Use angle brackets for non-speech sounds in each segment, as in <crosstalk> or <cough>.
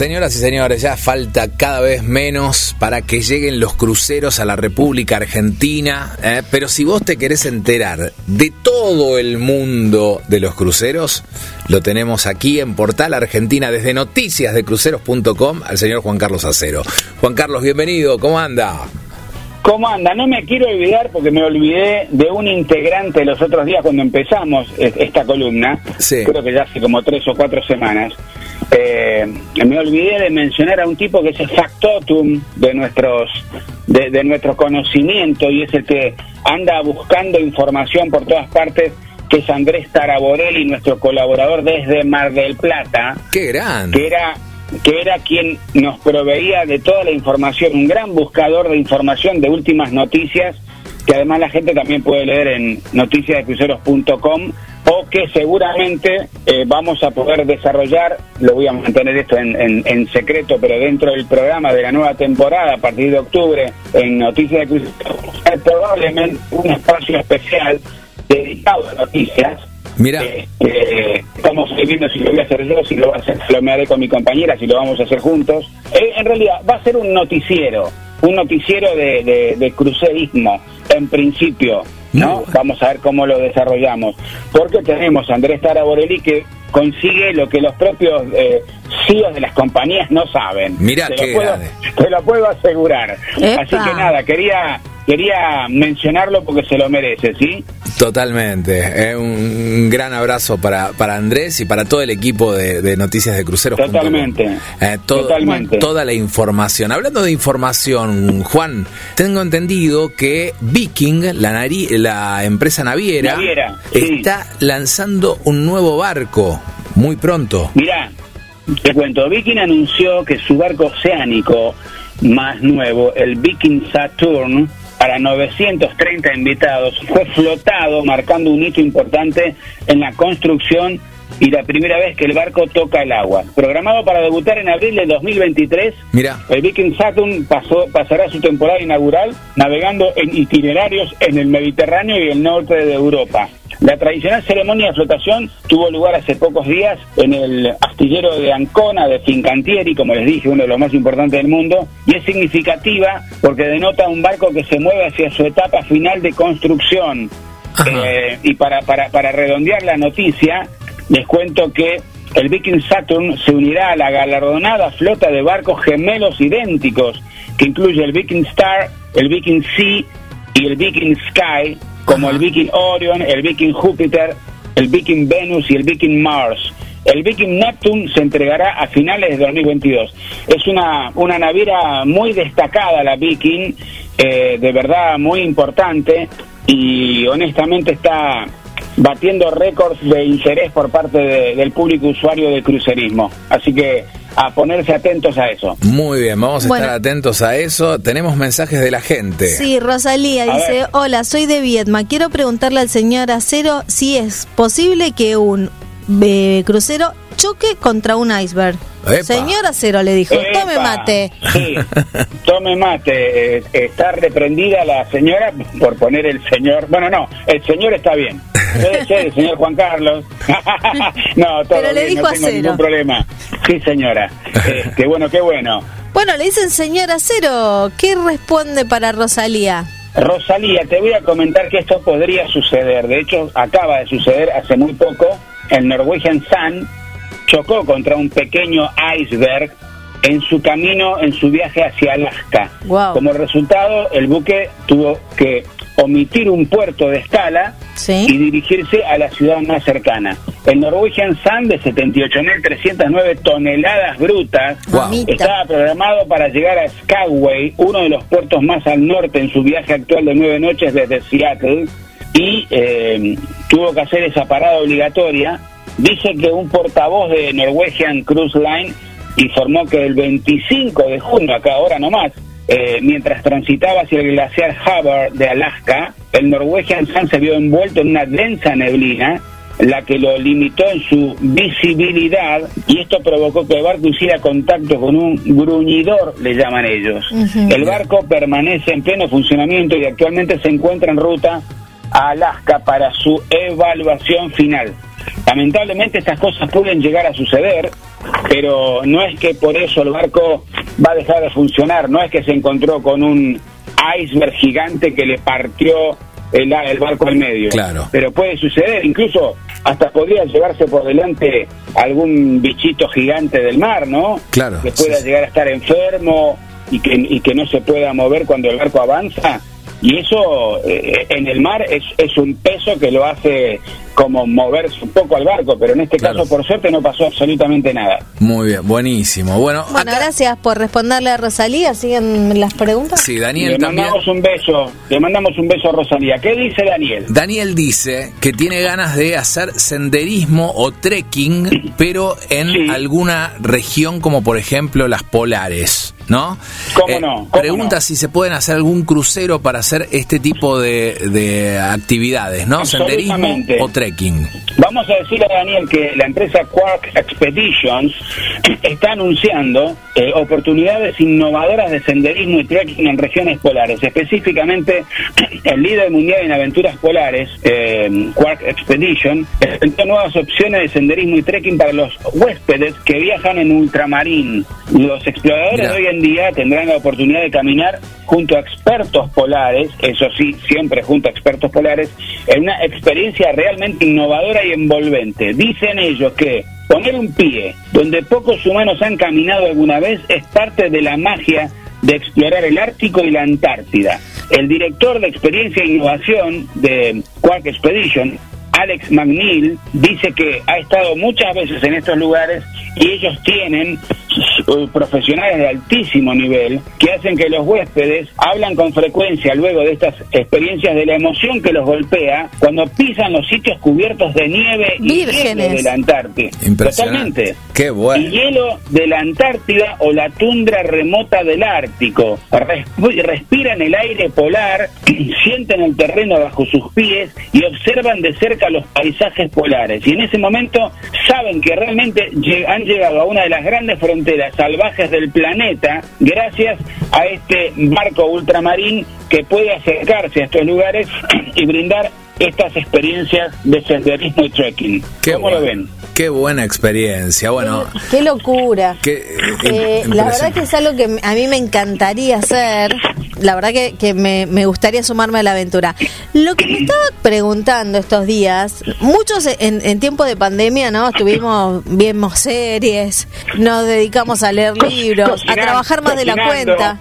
Señoras y señores, ya falta cada vez menos para que lleguen los cruceros a la República Argentina, ¿eh? pero si vos te querés enterar de todo el mundo de los cruceros, lo tenemos aquí en Portal Argentina desde noticiasdecruceros.com al señor Juan Carlos Acero. Juan Carlos, bienvenido, ¿cómo anda? ¿Cómo anda? No me quiero olvidar porque me olvidé de un integrante los otros días cuando empezamos esta columna, Sí. creo que ya hace como tres o cuatro semanas. Eh, me olvidé de mencionar a un tipo que es el factotum de nuestros de, de nuestro conocimiento y es el que anda buscando información por todas partes, que es Andrés Taraborelli, nuestro colaborador desde Mar del Plata ¡Qué grande! que era que era quien nos proveía de toda la información, un gran buscador de información de últimas noticias, que además la gente también puede leer en noticiasdecruceros.com o que seguramente eh, vamos a poder desarrollar, lo voy a mantener esto en, en- en secreto, pero dentro del programa de la nueva temporada a partir de octubre en Noticias de hay probablemente un espacio especial dedicado a noticias. Mira, eh, eh, estamos viendo si lo voy a hacer yo, si lo va a hacer Flomeade con mi compañera, si lo vamos a hacer juntos. Eh, en realidad va a ser un noticiero, un noticiero de, de, de crucerismo, en principio, ¿no? Vamos a ver cómo lo desarrollamos. Porque tenemos a Andrés Taraborelli que consigue lo que los propios eh, CEOs de las compañías no saben. Mirá te lo, puedo, te lo puedo asegurar. Epa. Así que nada, quería quería mencionarlo porque se lo merece, ¿sí? Totalmente. eh, un gran abrazo para, para Andrés y para todo el equipo de, de Noticias de Cruceros. Totalmente. Eh, Totalmente. Toda la información. Hablando de información, Juan, tengo entendido que Viking, la, nari- la empresa naviera, Naviera, sí. está lanzando un nuevo barco muy pronto. Mirá, te cuento, Viking anunció que su barco oceánico más nuevo, el Viking Saturn, para 930 invitados, fue flotado, marcando un hito importante en la construcción y la primera vez que el barco toca el agua. Programado para debutar en abril de 2023, Mira, el Viking Saturn pasó, pasará su temporada inaugural navegando en itinerarios en el Mediterráneo y el norte de Europa. La tradicional ceremonia de flotación tuvo lugar hace pocos días en el astillero de Ancona de Fincantieri, como les dije, uno de los más importantes del mundo, y es significativa porque denota un barco que se mueve hacia su etapa final de construcción. Eh, y para, para, para redondear la noticia, les cuento que el Viking Saturn se unirá a la galardonada flota de barcos gemelos idénticos, que incluye el Viking Star, el Viking Sea y el Viking Sky, como el Viking Orion, el Viking Júpiter, el Viking Venus y el Viking Mars. El Viking Neptune se entregará a finales de 2022. Es una, una naviera muy destacada, la Viking, eh, de verdad muy importante y honestamente está batiendo récords de interés por parte de- del público usuario de crucerismo. Así que a ponerse atentos a eso. muy bien, vamos a Bueno. estar atentos a eso. Tenemos mensajes de la gente. Sí, Rosalía A dice, ver. hola, soy de Viedma. Quiero preguntarle al señor Acero si es posible que un eh, crucero choque contra un iceberg. Epa. Señor Acero le dijo, tome Epa. mate. Sí, tome mate. Eh, está reprendida la señora por poner el señor. Bueno, no, el señor está bien. Puede ser señor Juan Carlos. <laughs> no, todo Pero le bien, dijo no a tengo cero. ningún problema. Sí, señora. Qué bueno, qué bueno. Bueno, le dicen señor Acero, ¿qué responde para Rosalía? Rosalía, te voy a comentar que esto podría suceder. De hecho, acaba de suceder hace muy poco. El Norwegian Sun chocó contra un pequeño iceberg en su camino, en su viaje hacia Alaska. Guau. Como resultado, el buque tuvo que omitir un puerto de escala Sí. y dirigirse a la ciudad más cercana. El Norwegian Sun de 78.309 toneladas brutas estaba programado para llegar a Skagway, uno de los puertos más al norte en su viaje actual de nueve noches desde Seattle, y eh, tuvo que hacer esa parada obligatoria. Dice que un portavoz de Norwegian Cruise Line informó que el 25 de junio, acá ahora nomás, eh, mientras transitaba hacia el glaciar Hubbard de Alaska, el Norwegian Sun se vio envuelto en una densa neblina la que lo limitó en su visibilidad y esto provocó que el barco hiciera contacto con un gruñidor, le llaman ellos. El barco permanece en pleno funcionamiento y actualmente se encuentra en ruta a Alaska para su evaluación final. Lamentablemente estas cosas pueden llegar a suceder pero no es que por eso el barco va a dejar de funcionar, no es que se encontró con un iceberg gigante que le partió el, el barco al medio. Claro. Pero puede suceder, incluso hasta podría llevarse por delante algún bichito gigante del mar, ¿no? Claro. Que pueda sí, llegar a estar enfermo y que, y que no se pueda mover cuando el barco avanza. Y eso eh, en el mar es, es un peso que lo hace como moverse un poco al barco, pero en este Claro. caso por suerte no pasó absolutamente nada. Muy bien, buenísimo. Bueno, Bueno, acá- gracias por responderle a Rosalía. ¿Siguen las preguntas? Sí, Daniel Le también. mandamos un beso, le mandamos un beso a Rosalía. ¿Qué dice Daniel? Daniel dice que tiene ganas de hacer senderismo o trekking, pero en Sí. alguna región como por ejemplo las polares, ¿no? Eh, ¿Cómo no? ¿Cómo pregunta no? si se pueden hacer algún crucero para hacer este tipo de, de actividades, ¿no? Senderismo Absolutamente. o trekking. Vamos a decirle a Daniel que la empresa Quark Expeditions está anunciando eh, oportunidades innovadoras de senderismo y trekking en regiones polares. Específicamente, el líder mundial en aventuras polares, eh, Quark Expedition, presentó nuevas opciones de senderismo y trekking para los huéspedes que viajan en ultramarín. Los exploradores de hoy en día tendrán la oportunidad de caminar junto a expertos polares, eso sí, siempre junto a expertos polares, en una experiencia realmente innovadora y envolvente. Dicen ellos que poner un pie donde pocos humanos han caminado alguna vez es parte de la magia de explorar el Ártico y la Antártida. El director de experiencia e innovación de Quark Expedition, Alex McNeil, dice que ha estado muchas veces en estos lugares y ellos tienen profesionales de altísimo nivel que hacen que los huéspedes hablan con frecuencia luego de estas experiencias de la emoción que los golpea cuando pisan los sitios cubiertos de nieve y hielo de la Antártida. Impresionante. Totalmente. Qué bueno. El hielo de la Antártida o la tundra remota del Ártico. Resp- respiran el aire polar, <clears throat> sienten el terreno bajo sus pies y observan de cerca los paisajes polares. Y en ese momento saben que realmente han llegado a una de las grandes fronteras salvajes del planeta gracias a este barco ultramarín que puede acercarse a estos lugares <clears throat> y brindar estas experiencias de senderismo y trekking. Qué ¿Cómo lo bueno. ven? Qué buena experiencia. Bueno, Qué locura. qué, Eh, la verdad que es algo que a mí me encantaría hacer. La verdad que, que me, me gustaría sumarme a la aventura. Lo que me estaba preguntando estos días, muchos en, en tiempo de pandemia, ¿no? Estuvimos, vimos series, nos dedicamos a leer libros, a trabajar más de la cuenta.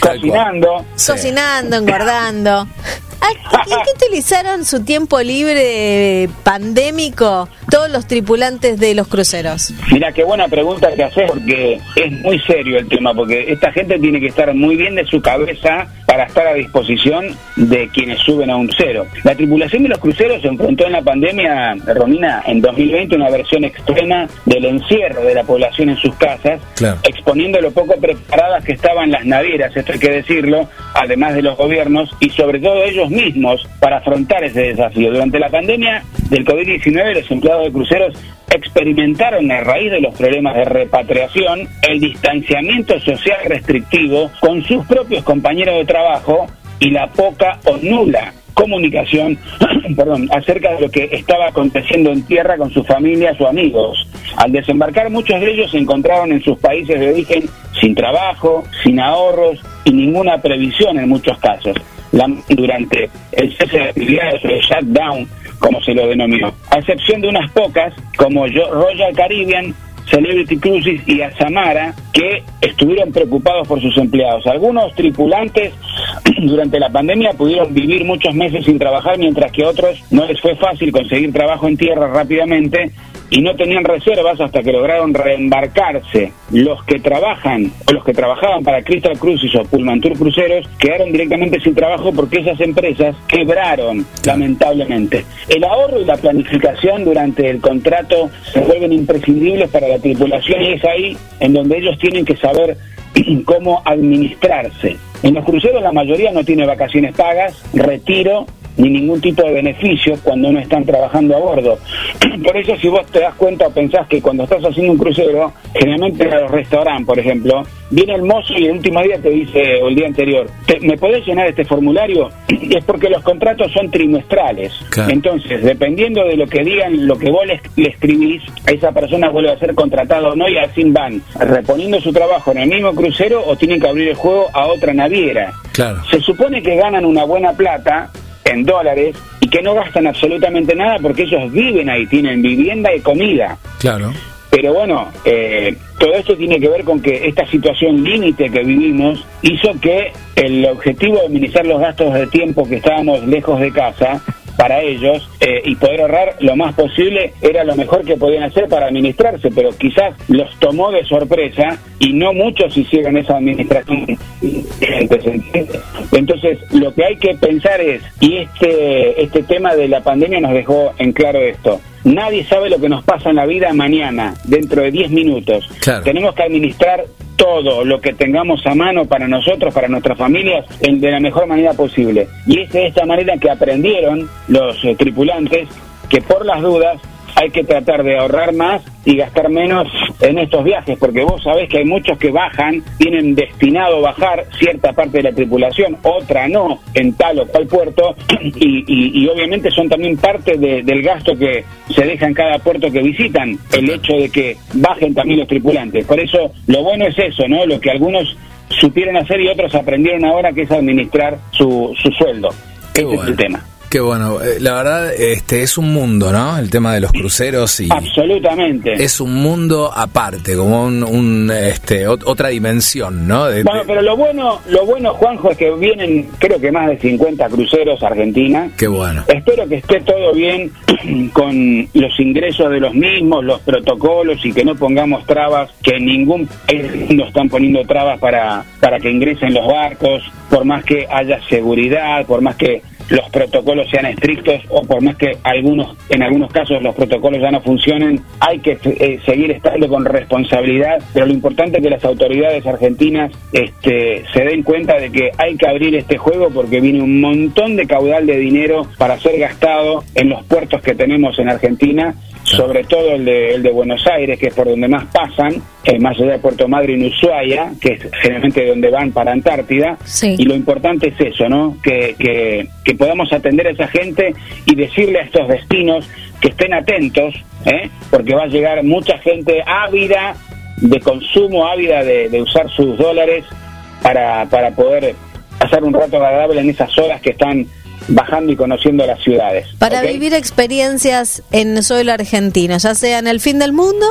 Cocinando. Cocinando, engordando. ¿A- ¿En qué utilizaron su tiempo libre pandémico todos los tripulantes de los cruceros? Mira, qué buena pregunta que haces porque es muy serio el tema, porque esta gente tiene que estar muy bien de su cabeza para estar a disposición de quienes suben a un cero. La tripulación de los cruceros se enfrentó en la pandemia, Romina, en 2020 una versión extrema del encierro de la población en sus casas, Claro. exponiendo lo poco preparadas que estaban las navieras, esto hay que decirlo, además de los gobiernos y sobre todo ellos mismos para afrontar ese desafío. Durante la pandemia del COVID-19 los empleados de cruceros experimentaron a raíz de los problemas de repatriación el distanciamiento social restrictivo con sus propios compañeros de trabajo y la poca o nula comunicación <clears throat> perdón, acerca de lo que estaba aconteciendo en tierra con sus familias o amigos. Al desembarcar muchos de ellos se encontraron en sus países de origen sin trabajo, sin ahorros y ninguna previsión en muchos casos. La- durante el cese de actividades o el shutdown, como se lo denominó, a excepción de unas pocas, como yo- Royal Caribbean, Celebrity Cruises y Azamara, que estuvieron preocupados por sus empleados. Algunos tripulantes <clears throat> durante la pandemia pudieron vivir muchos meses sin trabajar, mientras que otros no les fue fácil conseguir trabajo en tierra rápidamente y no tenían reservas hasta que lograron reembarcarse. Los que trabajan o los que trabajaban para Crystal Cruises o Pullman Tour Cruceros quedaron directamente sin trabajo porque esas empresas quebraron, lamentablemente. El ahorro y la planificación durante el contrato se vuelven imprescindibles para la tripulación y es ahí en donde ellos tienen que saber <clears throat> cómo administrarse. En los cruceros la mayoría no tiene vacaciones pagas, retiro ni ningún tipo de beneficio cuando no están trabajando a bordo. <clears throat> Por eso si vos te das cuenta o pensás que cuando estás haciendo un crucero, generalmente en los restaurantes, por ejemplo, viene el mozo y el último día te dice, o el día anterior, ¿me podés llenar este formulario? <clears throat> es porque los contratos son trimestrales. Entonces, dependiendo de lo que digan, lo que vos le, escribís, a esa persona vuelve a ser contratado o no y así van reponiendo su trabajo en el mismo crucero o tienen que abrir el juego a otra naviera. Claro. Se supone que ganan una buena plata en dólares y que no gastan absolutamente nada porque ellos viven ahí, tienen vivienda y comida. Claro. Pero bueno, eh, todo esto tiene que ver con que esta situación límite que vivimos hizo que el objetivo de minimizar los gastos de tiempo que estábamos lejos de casa para ellos eh, y poder ahorrar lo más posible era lo mejor que podían hacer para administrarse, pero quizás los tomó de sorpresa y no muchos hicieron esa administración. Entonces, lo que hay que pensar es, y este, este tema de la pandemia nos dejó en claro esto, Nadie sabe lo que nos pasa en la vida mañana, dentro de 10 minutos. Tenemos que administrar todo lo que tengamos a mano para nosotros, para nuestras familias, de la mejor manera posible. Y es de esta manera que aprendieron los eh, tripulantes que por las dudas hay que tratar de ahorrar más y gastar menos en estos viajes, porque vos sabés que hay muchos que bajan, tienen destinado a bajar cierta parte de la tripulación, otra no, en tal o cual puerto, <clears throat> y, obviamente son también parte del gasto que se deja en cada puerto que visitan, el hecho de que bajen también los tripulantes. Por eso lo bueno es eso, ¿no? Lo que algunos supieron hacer y otros aprendieron ahora, que es administrar su, su sueldo. Ese es el tema. Qué bueno, eh, la verdad este es un mundo, ¿no? El tema de los cruceros y absolutamente es un mundo aparte, como un, este otra dimensión, ¿no? bueno, pero lo bueno, lo bueno Juanjo es que vienen creo que más de 50 cruceros a Argentina. Qué bueno. Espero que esté todo bien <clears throat> con los ingresos de los mismos, los protocolos y que no pongamos trabas, que ningún país no están poniendo trabas para para que ingresen los barcos, por más que haya seguridad, por más que los protocolos sean estrictos o por más que algunos en algunos casos los protocolos ya no funcionen, hay que eh, seguir estando con responsabilidad, pero lo importante es que las autoridades argentinas este, se den cuenta de que hay que abrir este juego porque viene un montón de caudal de dinero para ser gastado en los puertos que tenemos en Argentina sobre todo el de, el de Buenos Aires, que es por donde más pasan, eh, más allá de Puerto Madryn, Ushuaia, que es generalmente donde van para Antártida. Y lo importante es eso, ¿no? Que, que, podamos atender a esa gente y decirle a estos destinos que estén atentos, ¿eh? porque va a llegar mucha gente ávida de consumo, ávida de, de usar sus dólares para, para poder pasar un rato agradable en esas horas que están bajando y conociendo las ciudades. Para vivir experiencias en suelo argentino, ya sea en el fin del mundo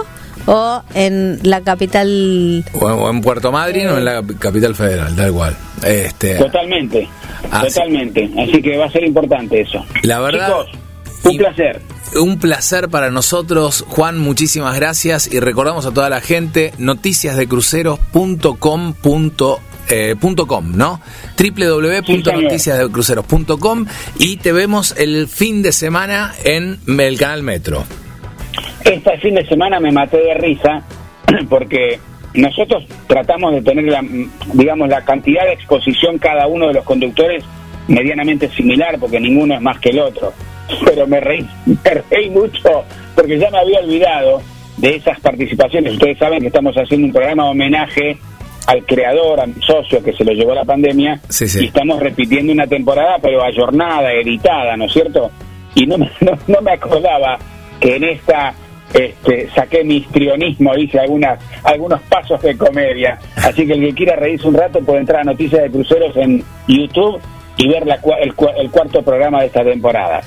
o en la capital. O, en Puerto Madryn o en la capital federal, da igual. Este, totalmente, totalmente. Así que va a ser importante eso. La verdad. un placer. Un placer para nosotros, Juan, muchísimas gracias y recordamos a toda la gente noticiasdecruceros.com.ar eh, .com, ¿no? www.noticiasdecruceros.com y te vemos el fin de semana en el canal Metro. Este fin de semana me maté de risa <clears throat> porque nosotros tratamos de tener la, digamos, la cantidad de exposición cada uno de los conductores medianamente similar porque ninguno es más que el otro. <laughs> Pero me reí, me reí mucho porque ya me había olvidado de esas participaciones. Ustedes saben que estamos haciendo un programa de homenaje al creador, al socio que se lo llevó la pandemia, y estamos repitiendo una temporada, pero ayornada, editada, ¿no es cierto? Y no me, <laughs> no, me acordaba que en esta este, saqué mi histrionismo, hice algunas, algunos pasos de comedia. Así que el que quiera reírse un rato puede entrar a Noticias de Cruceros en YouTube y ver la, el, el cuarto programa de esta temporada.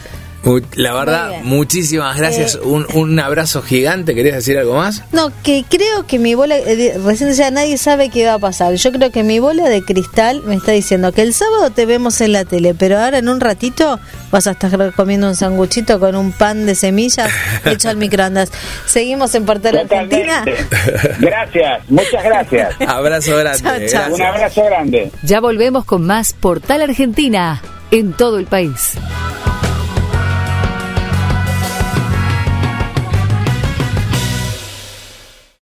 La verdad, muchísimas gracias. Eh, un, un, abrazo gigante. ¿Querías decir algo más? No, que creo que mi bola, eh, recién decía, nadie sabe qué va a pasar. Yo creo que mi bola de cristal me está diciendo que el sábado te vemos en la tele, pero ahora en un ratito vas a estar comiendo un sanguchito con un pan de semillas <laughs> hecho al microondas. Seguimos en Portal Argentina. <laughs> Gracias, muchas gracias. <laughs> abrazo grande. Un abrazo grande. Ya volvemos con más Portal Argentina en todo el país.